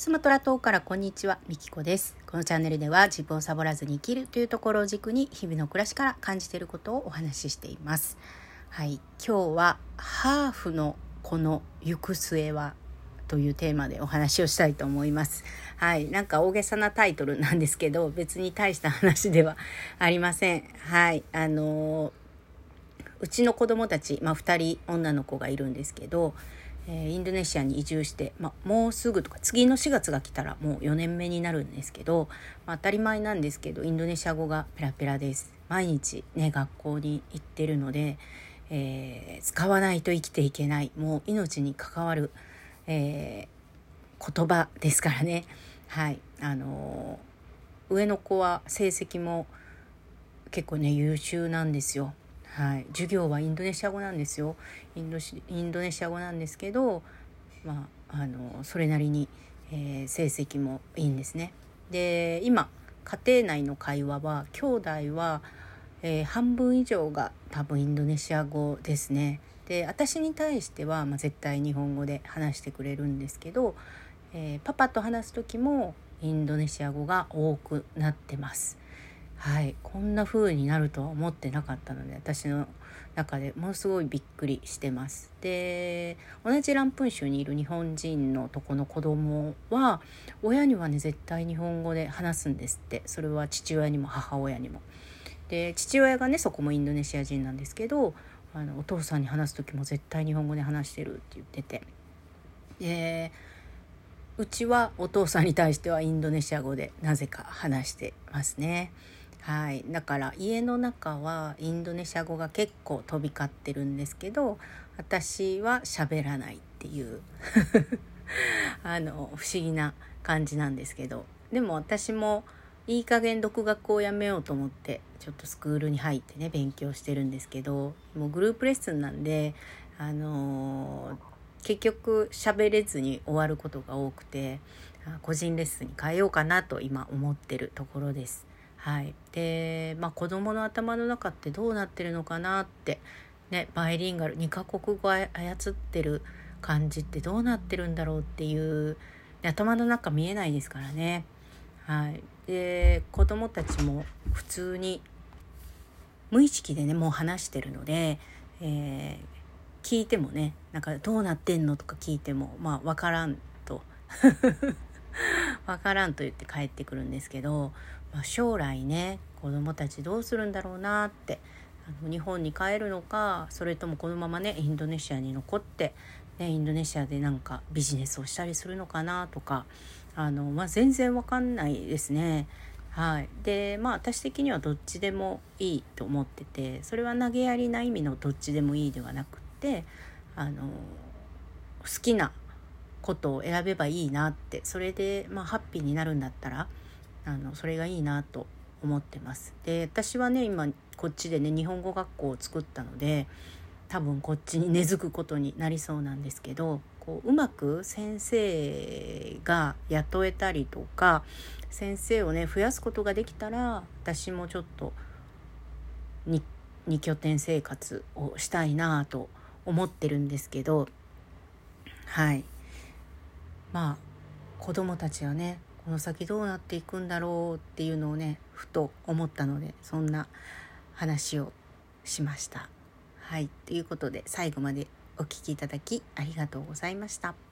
スマトラ島からこんにちは、みきこです。このチャンネルでは自分をサボらずに生きるというところを軸に日々の暮らしから感じていることをお話ししています。はい、今日はハーフのこの行く末はというテーマでお話をしたいと思います。はい、なんか大げさなタイトルなんですけど、別に大した話ではありません。はい、あのうちの子供たち、まあ、2人女の子がいるんですけど、えー、インドネシアに移住して、ま、もうすぐとか次の4月が来たらもう4年目になるんですけど、ま、当たり前なんですけどインドネシア語がペラペラです。毎日ね学校に行ってるので、えー、使わないと生きていけない。もう命に関わる、えー、言葉ですからね。はい。あの上の子は成績も結構ね優秀なんですよ。はい、授業はインドネシア語なんですよインドインドネシア語なんですけど、まあ、あのそれなりに、えー、成績もいいんですね。で今家庭内の会話は兄弟は、えー、半分以上が多分インドネシア語ですね。で私に対しては、まあ、絶対日本語で話してくれるんですけど、えー、パパと話す時もインドネシア語が多くなってます。はい、こんな風になるとは思ってなかったので私の中でものすごいびっくりしてます。で同じランプン州にいる日本人のとこの子供は親にはね絶対日本語で話すんですってそれは父親にも母親にも。で父親がねそこもインドネシア人なんですけどあのお父さんに話す時も絶対日本語で話してるって言ってて。でうちはお父さんに対してはインドネシア語でなぜか話してますね。はい、だから家の中はインドネシア語が結構飛び交ってるんですけど私は喋らないっていう。あの不思議な感じなんですけど。でも私もいい加減独学をやめようと思ってちょっとスクールに入ってね勉強してるんですけどもうグループレッスンなんであのー、結局喋れずに終わることが多くて個人レッスンに変えようかなと今思ってるところです。はい、で、まあ、子どもの頭の中ってどうなってるのかなって、ね、バイリンガル2カ国語操ってる感じってどうなってるんだろうっていう頭の中見えないですからね。はい、で子どもたちも普通に無意識でねもう話してるので、えー、聞いてもねなんかどうなってんのとか聞いてもまあ分からんと。分からんと言って帰ってくるんですけどまあ、将来ね子どもたちどうするんだろうなってあの日本に帰るのかそれともこのままねインドネシアに残って、ね、インドネシアでなんかビジネスをしたりするのかなとかあの、まあ、全然わかんないですね。はい、でまあ私的にはどっちでもいいと思っててそれは投げやりな意味のどっちでもいいではなくってあの好きなことを選べばいいなってそれで、まあ、ハッピーになるんだったらあのそれがいいなと思ってます。で私はね今こっちでね日本語学校を作ったので多分こっちに根付くことになりそうなんですけどこううまく先生が雇えたりとか先生をね増やすことができたら私もちょっと 2, 2拠点生活をしたいなと思ってるんですけどはいまあ子供たちはねこの先どうなっていくんだろうっていうのをねふと思ったのでそんな話をしました。はいということで最後までお聴きいただきありがとうございました。